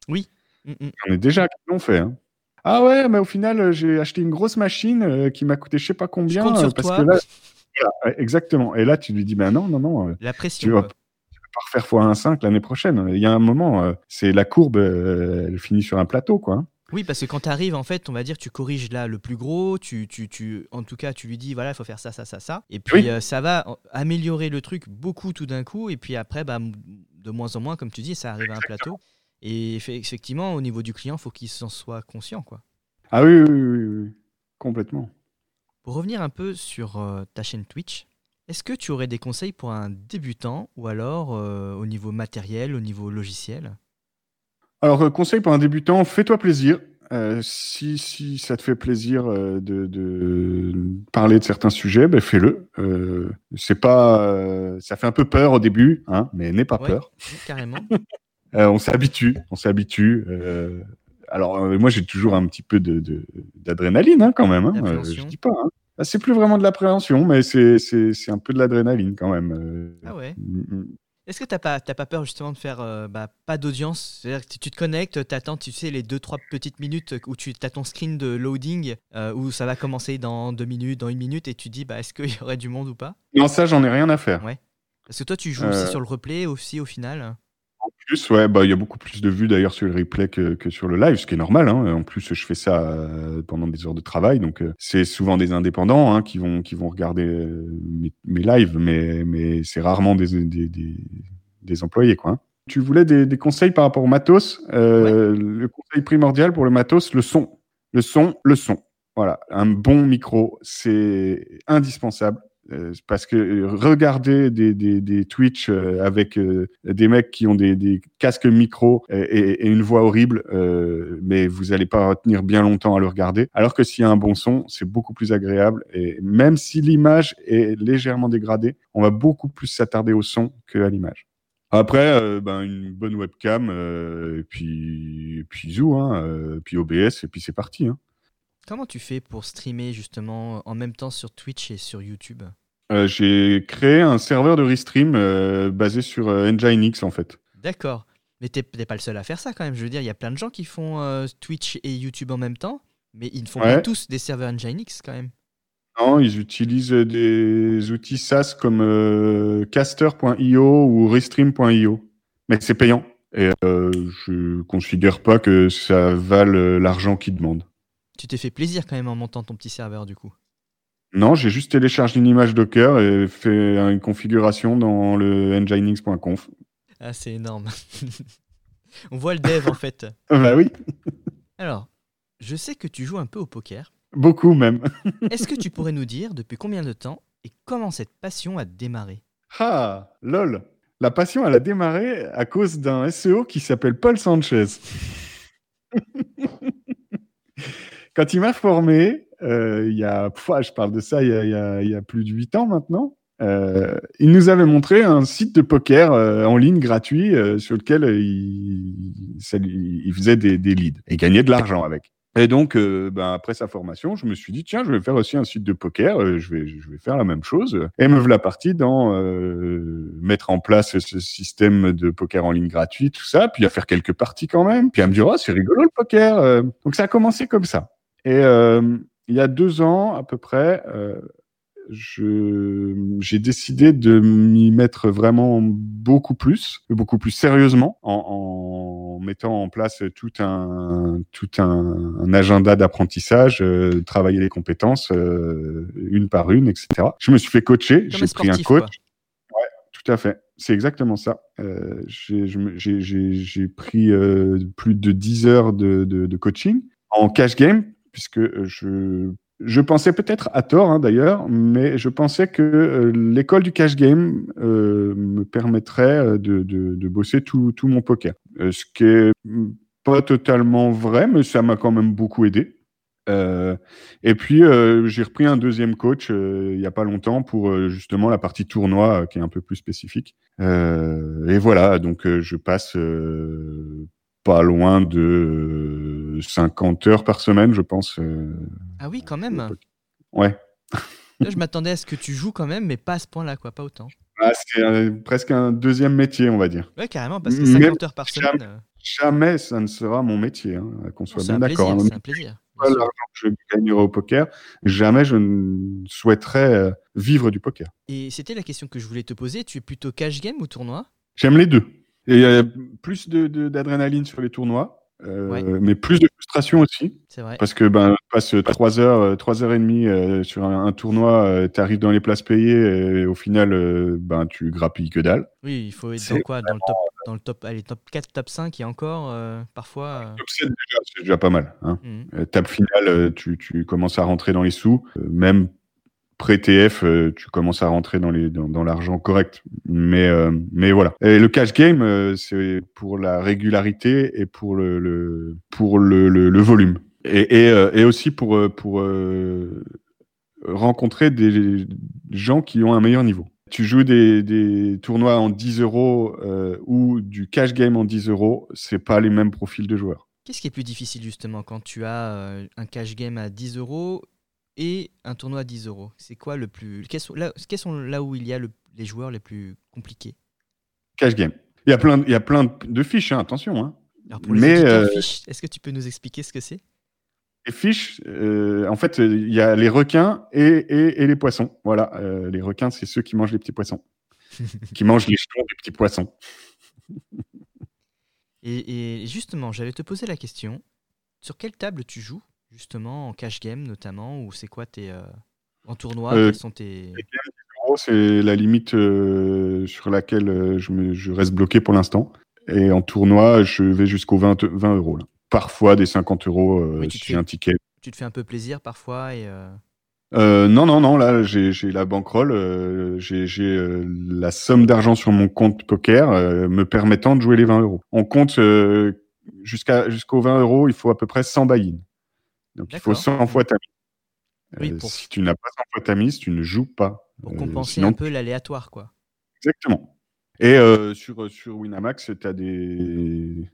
Oui, Mm, mm. On est déjà qui l'ont fait. Hein. Ah ouais, mais au final, euh, j'ai acheté une grosse machine euh, qui m'a coûté je sais pas combien. Euh, parce que là, exactement. Et là, tu lui dis, ben non, non, non. La pression. Tu vas, vas pas refaire x1,5 l'année prochaine. Il y a un moment, c'est la courbe, elle finit sur un plateau, quoi. Hein. Oui, parce que quand tu arrives, en fait, on va dire, tu corriges là le plus gros, tu, tu, tu, en tout cas, tu lui dis, voilà, il faut faire ça, ça, ça, ça. Et puis, ça va améliorer le truc beaucoup tout d'un coup. Et puis après, bah, de moins en moins, comme tu dis, ça arrive à un plateau. Et effectivement, au niveau du client, il faut qu'il s'en soit conscient. Quoi. Ah oui, oui, oui, oui, complètement. Pour revenir un peu sur euh, ta chaîne Twitch, est-ce que tu aurais des conseils pour un débutant ou alors euh, au niveau matériel, au niveau logiciel? Alors, euh, conseil pour un débutant, fais-toi plaisir. si, si, ça te fait plaisir de, de, parler de certains sujets, ben fais-le. c'est pas, ça fait un peu peur au début, hein, mais n'aie pas peur. Carrément. Euh, on s'habitue, on s'habitue. Euh, alors euh, moi j'ai toujours un petit peu de d'adrénaline hein, quand même. Hein, je dis pas. Hein. Ah, c'est plus vraiment de l'appréhension, mais c'est un peu de l'adrénaline quand même. Ah ouais. Mm, mm. Est-ce que tu n'as pas, pas peur justement de faire bah, pas d'audience? C'est-à-dire que tu te connectes, tu attends, tu sais, les 2-3 petites minutes où tu as ton screen de loading, où ça va commencer dans 2 minutes, dans une minute, et tu dis, bah, est-ce qu'il y aurait du monde ou pas? Non, ça, j'en ai rien à faire. Ouais. Parce que toi, tu joues aussi sur le replay, aussi au final? Ouais, bah, il y a beaucoup plus de vues d'ailleurs sur le replay que, que, sur le live, ce qui est normal. Hein. En plus, je fais ça euh, pendant des heures de travail, donc euh, c'est souvent des indépendants hein, qui vont qui vont regarder euh, mes, mes, lives, mais mais c'est rarement des, des, des, des, employés, quoi. Hein. Tu voulais des, des, conseils par rapport au matos. Le conseil primordial pour le matos, le son, le son, le son. Voilà, un bon micro, c'est indispensable. Euh, parce que euh, regarder des, Twitch euh, avec des mecs qui ont des, casques micro et, et, une voix horrible, mais vous n'allez pas retenir bien longtemps à le regarder. Alors que s'il y a un bon son, c'est beaucoup plus agréable. Et même si l'image est légèrement dégradée, on va beaucoup plus s'attarder au son qu'à l'image. Après, ben, une bonne webcam, et puis, et puis Zoo, hein, puis OBS, et puis c'est parti. Hein. Comment tu fais pour streamer justement en même temps sur Twitch et sur YouTube? Euh, J'ai créé un serveur de restream euh, basé sur euh, Nginx en fait. D'accord. Mais t'es pas le seul à faire ça quand même. Je veux dire, il y a plein de gens qui font Twitch et YouTube en même temps, mais ils ne font pas tous des serveurs Nginx quand même. Non, ils utilisent des outils SaaS comme caster.io ou restream.io. Mais c'est payant. Et je considère pas que ça vale l'argent qu'ils demandent. Tu t'es fait plaisir quand même en montant ton petit serveur du coup. Non, j'ai juste téléchargé une image Docker et fait une configuration dans le nginx.conf. Ah, c'est énorme. On voit le dev en fait. bah oui. Alors, je sais que tu joues un peu au poker. Beaucoup même. Est-ce que tu pourrais nous dire depuis combien de temps et comment cette passion a démarré? Ah, lol. La passion, elle a démarré à cause d'un SEO qui s'appelle Paul Sanchez. Quand il m'a formé, euh, il y a, je parle de ça il y a, plus de huit ans maintenant. Euh, il nous avait montré un site de poker euh, en ligne gratuit sur lequel il, faisait des, leads et gagnait de l'argent avec. Et donc, ben, après sa formation, je me suis dit, tiens, je vais faire aussi un site de poker, je, vais, je vais faire la même chose. Et me voilà parti dans mettre en place ce système de poker en ligne gratuit, tout ça, puis à faire quelques parties quand même. Puis à me dire, oh, c'est rigolo le poker. Donc ça a commencé comme ça. Et euh, il y a deux ans à peu près, euh, j'ai décidé de m'y mettre vraiment beaucoup plus, beaucoup plus sérieusement, en, mettant en place tout un tout un, agenda d'apprentissage, euh, travailler les compétences euh, une par une, etc. Je me suis fait coacher, j'ai pris un coach. Ouais, tout à fait. C'est exactement ça. Euh, j'ai pris plus de 10 heures de, de, de coaching en cash game puisque je je pensais peut-être à tort hein, d'ailleurs, mais je pensais que euh, l'école du cash game euh, me permettrait euh, de, de, bosser tout, tout, mon poker. ce qui est pas totalement vrai, mais ça m'a quand même beaucoup aidé. et puis j'ai repris un deuxième coach il y a pas longtemps pour justement la partie tournoi qui est un peu plus spécifique. et voilà, donc je passe pas loin de 50 heures par semaine, je pense. Euh, ah oui, quand même. Ouais. je m'attendais à ce que tu joues quand même, mais pas à ce point-là, quoi, pas autant. Ah, c'est presque un deuxième métier, on va dire. Ouais, carrément, parce que 50 heures par semaine. Euh, jamais, ça ne sera mon métier, hein, qu'on soit bien d'accord. Hein. C'est un plaisir. L'argent que je gagnerai au poker, jamais je ne souhaiterais euh, vivre du poker. Et c'était la question que je voulais te poser. Tu es plutôt cash game ou tournoi? J'aime les deux. Et il y a plus d'adrénaline de, sur les tournois. Euh, mais plus de frustration aussi. C'est vrai. Parce que ben, tu passes 3 heures, 3 heures et demie euh, sur un, tournoi, euh, tu arrives dans les places payées et au final, ben, tu grappilles que dalle. Oui, il faut être dans quoi? Dans le, top, dans le top, allez, top 4, top 5 et encore, parfois. Top 7 déjà, c'est déjà pas mal. Hein. Mmh. table finale, tu, tu, commences à rentrer dans les sous. même pré-TF, euh, tu commences à rentrer dans l'argent correct. Mais euh, mais voilà. Et le cash game, euh, c'est pour la régularité et pour le, volume et, aussi pour rencontrer des gens qui ont un meilleur niveau. Tu joues des, des tournois en 10 euros ou du cash game en 10 euros, c'est pas les mêmes profils de joueurs. Qu'est-ce qui est plus difficile justement quand tu as un cash game à 10 euros et un tournoi à 10 euros. C'est quoi le plus. Quels sont là, sont là où il y a les joueurs les plus compliqués? Cash game. Il y a plein, il y a plein de fiches, hein, attention. Hein. Alors pour les Mais, euh, fiches, est-ce que tu peux nous expliquer ce que c'est? Les fiches, euh, en fait, il y a les requins et, et, les poissons. Voilà, euh, les requins, c'est ceux qui mangent les petits poissons, qui mangent les jetons des petits poissons. et, et justement, j'allais te poser la question sur quelle table tu joues? Justement en cash game notamment ou c'est quoi tes euh, en tournoi euh, sont tes c'est la limite euh, sur laquelle je, me, je, reste bloqué pour l'instant et en tournoi je vais jusqu'aux 20, 20 euros là. parfois des 50 euros si j'ai un ticket tu te fais un peu plaisir parfois et non, non, non, là j'ai la bankroll, j'ai la somme d'argent sur mon compte poker me permettant de jouer les 20 euros. On compte jusqu'à jusqu'aux 20 euros, il faut à peu près 100 buy donc il faut 100 fois ta mise. Euh, si tu n'as pas 100 fois ta mise, tu ne joues pas. Pour euh, compenser un peu l'aléatoire, quoi. Exactement. Et euh, sur, sur Winamax, tu as des,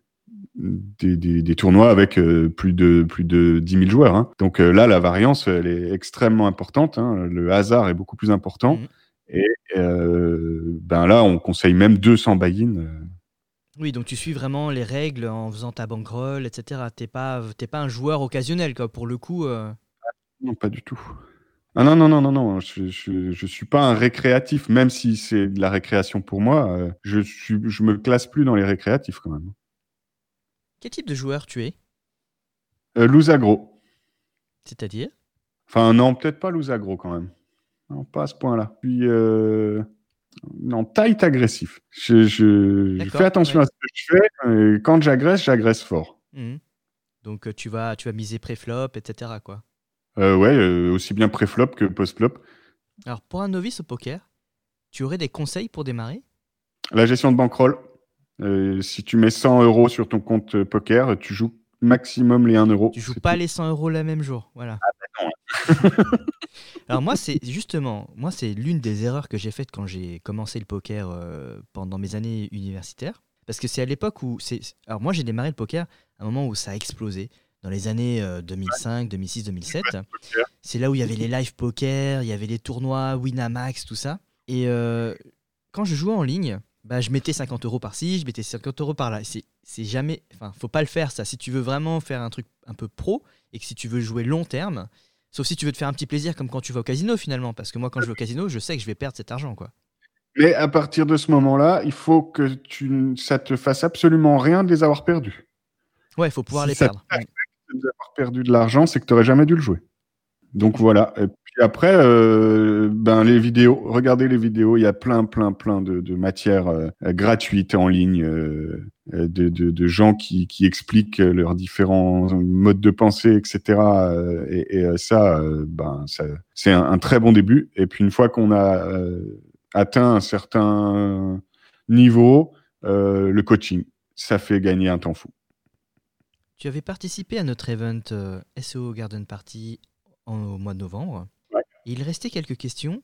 des, des, tournois avec plus, de, plus de 10 000 joueurs. Hein. Donc là, la variance, elle est extrêmement importante. Hein. Le hasard est beaucoup plus important. Mmh. Et ben là, on conseille même 200 buy-in. Oui, donc tu suis vraiment les règles en faisant ta bankroll, etc. T'es pas, pas un joueur occasionnel, quoi, pour le coup. Euh. Non, pas du tout. Ah non, non, non, non, non. Je, je, suis pas un récréatif, même si c'est de la récréation pour moi. Euh, je, suis, je me classe plus dans les récréatifs quand même. Quel type de joueur tu es? Euh, Lousagro. C'est-à-dire? Enfin, non, peut-être pas Lousagro quand même. Non, pas à ce point-là. Puis. Euh... Non, tight agressif. Je, fais attention à ce que je fais. quand j'agresse, j'agresse fort. Mhm. Donc euh, tu vas, tu vas miser pré-flop, etc. Quoi. Euh, ouais, euh, aussi bien pré-flop que post-flop. Alors pour un novice au poker, tu aurais des conseils pour démarrer? La gestion de bankroll. si tu mets 100 euros sur ton compte poker, tu joues maximum les 1 euro. Tu joues pas les 100 euros le même jour. Voilà. Ah, Alors moi, c'est justement, moi, c'est l'une des erreurs que j'ai faites quand j'ai commencé le poker euh, pendant mes années universitaires. Parce que c'est à l'époque où c'est. Alors moi, j'ai démarré le poker à un moment où ça a explosé. Dans les années 2005, 2006, 2007. C'est là où il y avait les live poker, il y avait les tournois, Winamax, tout ça. Et euh, quand je jouais en ligne, bah, je mettais 50 euros par-ci, je mettais 50 euros par-là. C'est jamais. Enfin, faut pas le faire ça. Si tu veux vraiment faire un truc un peu pro et que si tu veux jouer long terme, Sauf si tu veux te faire un petit plaisir comme quand tu vas au casino finalement, parce que moi quand je vais au casino, je sais que je vais perdre cet argent quoi. Mais à partir de ce moment-là, il faut que tu, ça te fasse absolument rien de les avoir perdus. Ouais, il faut pouvoir les perdre. Si de avoir perdu de l'argent, c'est que tu n'aurais jamais dû le jouer. Donc voilà. Et puis après, euh, ben les vidéos, regardez les vidéos. Il y a plein, plein, plein de, de matières euh, gratuites en ligne, euh, de, gens qui, expliquent leurs différents modes de pensée, etc. Et, ça, ben ça, c'est un, très bon début. Et puis une fois qu'on a atteint un certain niveau, le coaching, ça fait gagner un temps fou. Tu avais participé à notre event SEO Garden Party au mois de novembre. Il restait quelques questions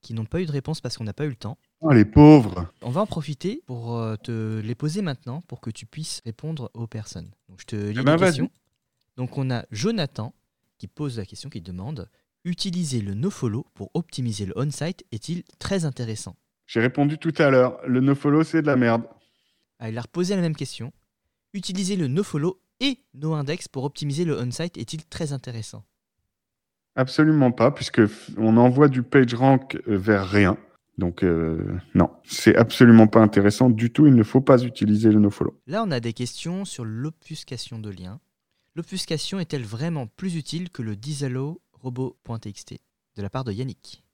qui n'ont pas eu de réponse parce qu'on n'a pas eu le temps. Oh, les pauvres On va en profiter pour euh, te les poser maintenant pour que tu puisses répondre aux personnes. Donc, je te lis eh ben, les questions. Donc on a Jonathan qui pose la question qui demande Utiliser le nofollow pour optimiser le on-site est-il très intéressant? J'ai répondu tout à l'heure, le nofollow c'est de la merde. Ah, il a reposé la même question. Utiliser le nofollow et noindex pour optimiser le on-site est-il très intéressant? Absolument pas, puisque on envoie du PageRank euh, vers rien. Donc euh, non, c'est absolument pas intéressant du tout. Il ne faut pas utiliser le nofollow. Là, on a des questions sur l'obfuscation de liens. L'obfuscation est-elle vraiment plus utile que le disallow robot.txt de la part de Yannick?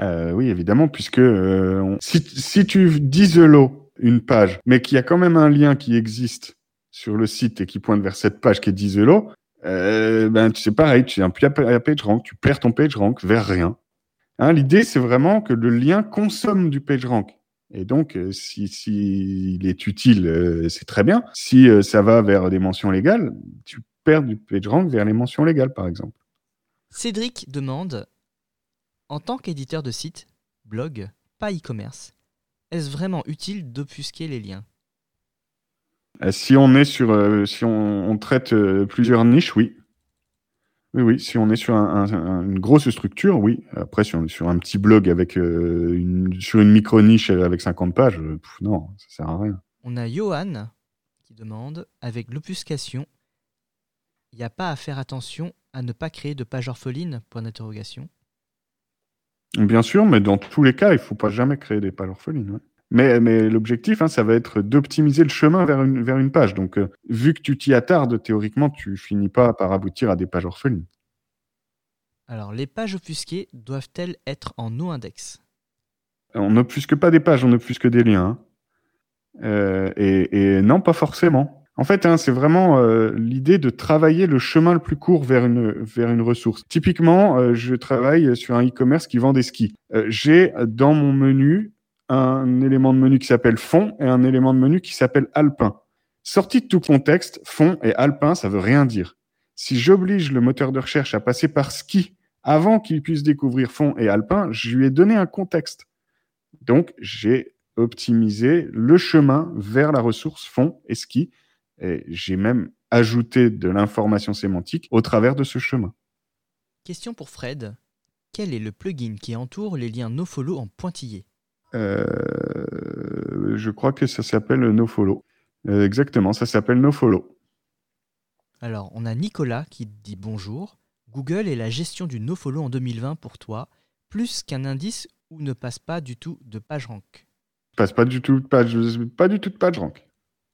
Euh, Oui, évidemment, puisque si, si, tu disallow une page, mais qu'il y a quand même un lien qui existe sur le site et qui pointe vers cette page qui est disallow, euh, ben, c'est pareil, tu n'as plus à PageRank, tu perds ton PageRank vers rien. Hein, L'idée, c'est vraiment que le lien consomme du PageRank. Et donc, euh, si, il est utile, euh, c'est très bien. Si ça va vers des mentions légales, tu perds du PageRank vers les mentions légales, par exemple. Cédric demande, en tant qu'éditeur de site, blog, pas e-commerce, est-ce vraiment utile d'obfusquer les liens? Si on est sur, euh, si on, traite euh, plusieurs niches, oui. Oui, oui. Si on est sur une grosse structure, oui. Après, si on est sur un petit blog avec une, sur une micro niche avec 50 pages, non, ça sert à rien. On a Johan qui demande avec l'obfuscation, il n'y a pas à faire attention à ne pas créer de page orpheline Point d'interrogation. Bien sûr, mais dans tous les cas, il ne faut pas jamais créer des pages orphelines. Mais, mais l'objectif, hein, ça va être d'optimiser le chemin vers une, vers une page. Donc, euh, vu que tu t'y attardes, théoriquement, tu finis pas par aboutir à des pages orphelines. Alors, les pages offusquées doivent-elles être en no-index On n'offusque pas des pages, on offusque des liens. Hein. Euh, et, et, non, pas forcément. En fait, hein, c'est vraiment euh, l'idée de travailler le chemin le plus court vers une, vers une ressource. Typiquement, je travaille sur un e-commerce qui vend des skis. J'ai dans mon menu un élément de menu qui s'appelle fond et un élément de menu qui s'appelle alpin. Sorti de tout contexte, fond et alpin, ça veut rien dire. Si j'oblige le moteur de recherche à passer par ski avant qu'il puisse découvrir fond et alpin, je lui ai donné un contexte. Donc, j'ai optimisé le chemin vers la ressource fond et ski. Et j'ai même ajouté de l'information sémantique au travers de ce chemin. Question pour Fred. Quel est le plugin qui entoure les liens nofollow en pointillé? Euh, je crois que ça s'appelle NoFollow. Euh, exactement, ça s'appelle NoFollow. Alors, on a Nicolas qui dit bonjour. Google est la gestion du nofollow en 2020 pour toi, plus qu'un indice où ne passe pas du tout de page rank? Passe pas du tout de page, pas du tout de page rank.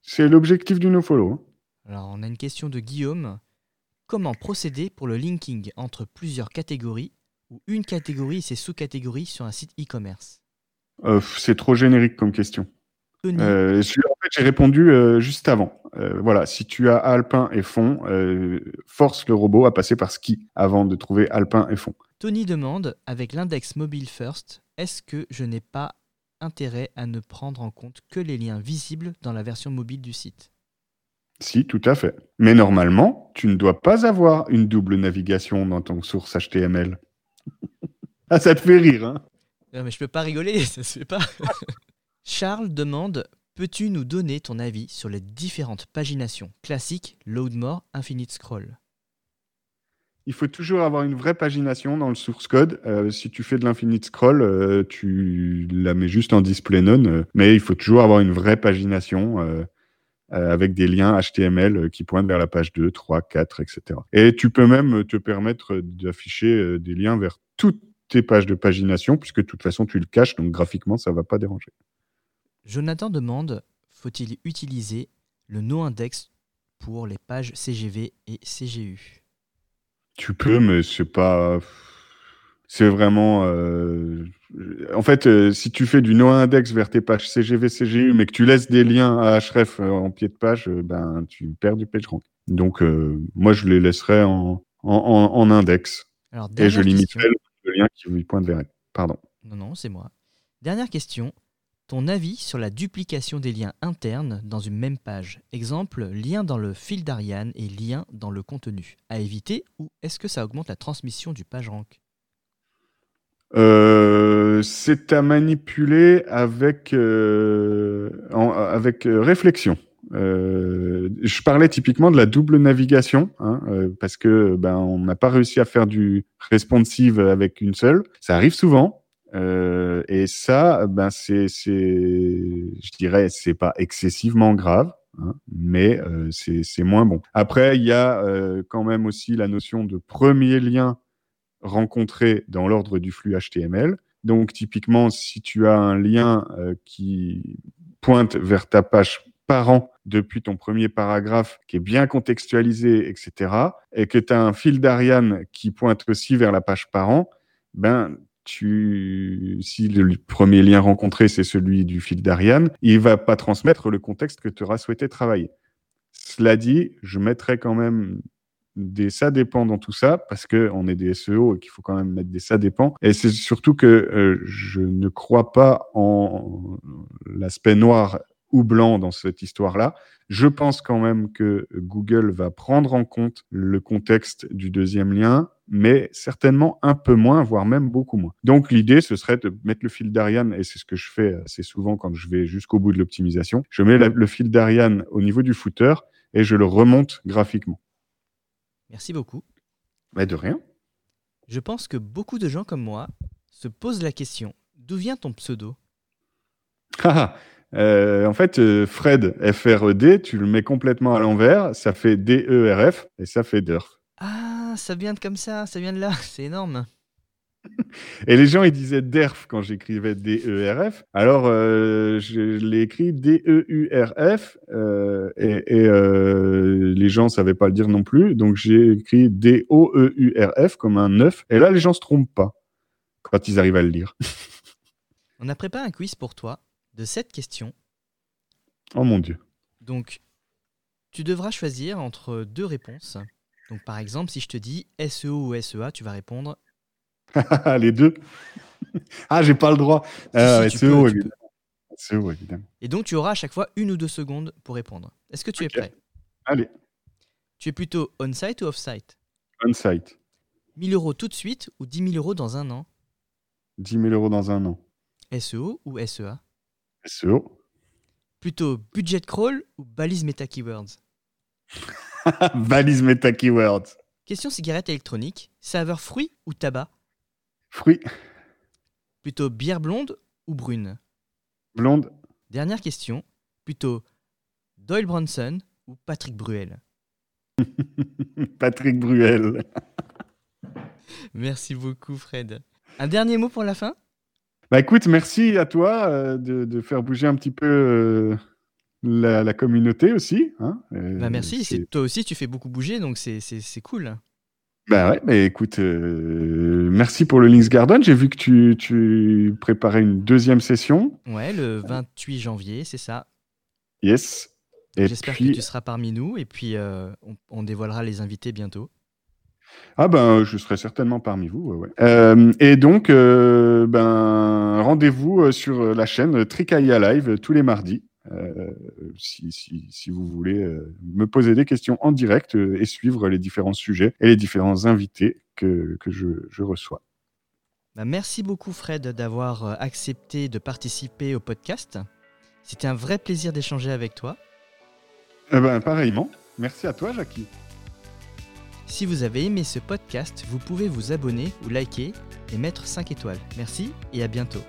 C'est l'objectif du nofollow. Hein. Alors, on a une question de Guillaume. Comment procéder pour le linking entre plusieurs catégories ou une catégorie et ses sous-catégories sur un site e-commerce? Euh, c'est trop générique comme question. Euh, en fait, j'ai répondu euh, juste avant. voilà, si tu as alpin et fond, force le robot à passer par ski avant de trouver alpin et fond. Tony demande, avec l'index mobile first, est-ce que je n'ai pas intérêt à ne prendre en compte que les liens visibles dans la version mobile du site? Si, tout à fait. Mais normalement, tu ne dois pas avoir une double navigation dans ton source HTML. ah, ça te fait rire, hein? Non, mais je peux pas rigoler, ça se fait pas. Charles demande Peux-tu nous donner ton avis sur les différentes paginations classiques, load more, infinite scroll? Il faut toujours avoir une vraie pagination dans le source code. Euh, si tu fais de l'infinite scroll, euh, tu la mets juste en display none, euh, mais il faut toujours avoir une vraie pagination. avec des liens HTML qui pointent vers la page 2, 3, 4, etc. Et tu peux même te permettre d'afficher des liens vers toutes tes pages de pagination, puisque de toute façon, tu le caches, donc graphiquement, ça ne va pas déranger. Jonathan demande, faut-il utiliser le no-index pour les pages CGV et CGU Tu peux, mais c'est pas... C'est vraiment... Euh, en fait, euh, si tu fais du no-index vers tes pages CGV, CGU, mais que tu laisses des liens à href euh, en pied de page, ben, tu perds du PageRank. Donc, moi, je les laisserai en, en, index. et je limiterai le lien qui vous pointe vers elle. Pardon. Non, non, c'est moi. Dernière question. Ton avis sur la duplication des liens internes dans une même page. Exemple, lien dans le fil d'Ariane et lien dans le contenu. À éviter ou est-ce que ça augmente la transmission du PageRank euh, C'est à manipuler avec, euh, avec euh, réflexion. Euh, je parlais typiquement de la double navigation, hein, euh, parce que ben on n'a pas réussi à faire du responsive avec une seule. Ça arrive souvent, euh, et ça, ben c'est, je dirais, c'est pas excessivement grave, hein, mais c'est, moins bon. Après, il y a quand même aussi la notion de premier lien rencontré dans l'ordre du flux HTML. Donc, typiquement, si tu as un lien qui pointe vers ta page parent depuis ton premier paragraphe qui est bien contextualisé, etc., et que tu as un fil d'Ariane qui pointe aussi vers la page parent, ben, tu, si le premier lien rencontré, c'est celui du fil d'Ariane, il va pas transmettre le contexte que tu auras souhaité travailler. Cela dit, je mettrai quand même des ça dépend dans tout ça parce que on est des SEO et qu'il faut quand même mettre des ça dépend. Et c'est surtout que euh, je ne crois pas en l'aspect noir ou blanc dans cette histoire-là. Je pense quand même que Google va prendre en compte le contexte du deuxième lien, mais certainement un peu moins, voire même beaucoup moins. Donc l'idée, ce serait de mettre le fil d'Ariane, et c'est ce que je fais assez souvent quand je vais jusqu'au bout de l'optimisation. Je mets le fil d'Ariane au niveau du footer et je le remonte graphiquement. Merci beaucoup. Mais de rien. Je pense que beaucoup de gens comme moi se posent la question, d'où vient ton pseudo? Ah, ah. Euh, en fait, euh, Fred, F-R-E-D, tu le mets complètement à l'envers, ça fait D-E-R-F et ça fait DERF. Ah, ça vient de comme ça, ça vient de là, c'est énorme. et les gens, ils disaient DERF quand j'écrivais D-E-R-F. Alors, euh, je l'ai écrit D-E-U-R-F et, les gens ne savaient pas le dire non plus. Donc, j'ai écrit D-O-E-U-R-F comme un 9. Et là, les gens se trompent pas quand ils arrivent à le lire. On a préparé un quiz pour toi de cette question. Oh mon Dieu. Donc, tu devras choisir entre deux réponses. Donc, par exemple, si je te dis SEO ou SEA, tu vas répondre. Les deux Ah, j'ai pas le droit. SEO, évidemment. SEO, évidemment. Et donc, tu auras à chaque fois une ou deux secondes pour répondre. Est-ce que tu es prêt? Allez. Tu es plutôt on-site ou off-site? On-site. 1000 euros tout de suite ou 10 000 euros dans un an? 10 000 euros dans un an. SEO ou SEA SEO. Plutôt budget crawl ou balise meta keywords Balise meta keywords. Question cigarette électronique, saveur fruit ou tabac Fruit. Plutôt bière blonde ou brune Blonde. Dernière question, plutôt Doyle Bronson ou Patrick Bruel Patrick Bruel. Merci beaucoup Fred. Un dernier mot pour la fin bah écoute, merci à toi euh, de, faire bouger un petit peu euh, la, communauté aussi. Hein. Euh, bah merci, toi aussi tu fais beaucoup bouger, donc c'est cool. Bah ouais, mais écoute, merci pour le Links Garden. J'ai vu que tu, tu, préparais une deuxième session. Ouais, le 28 janvier, c'est ça. Yes. J'espère que tu seras parmi nous et puis on dévoilera les invités bientôt. Ah ben, je serai certainement parmi vous. Euh, et donc, euh, ben, rendez-vous euh, sur la chaîne Tricaia Live tous les mardis. Si, si, si, vous voulez me poser des questions en direct et suivre les différents sujets et les différents invités que, que je, je, reçois. Bah, merci beaucoup Fred d'avoir accepté de participer au podcast. C'était un vrai plaisir d'échanger avec toi. Eh ben, pareillement. Merci à toi Jackie. Si vous avez aimé ce podcast, vous pouvez vous abonner ou liker et mettre 5 étoiles. Merci et à bientôt.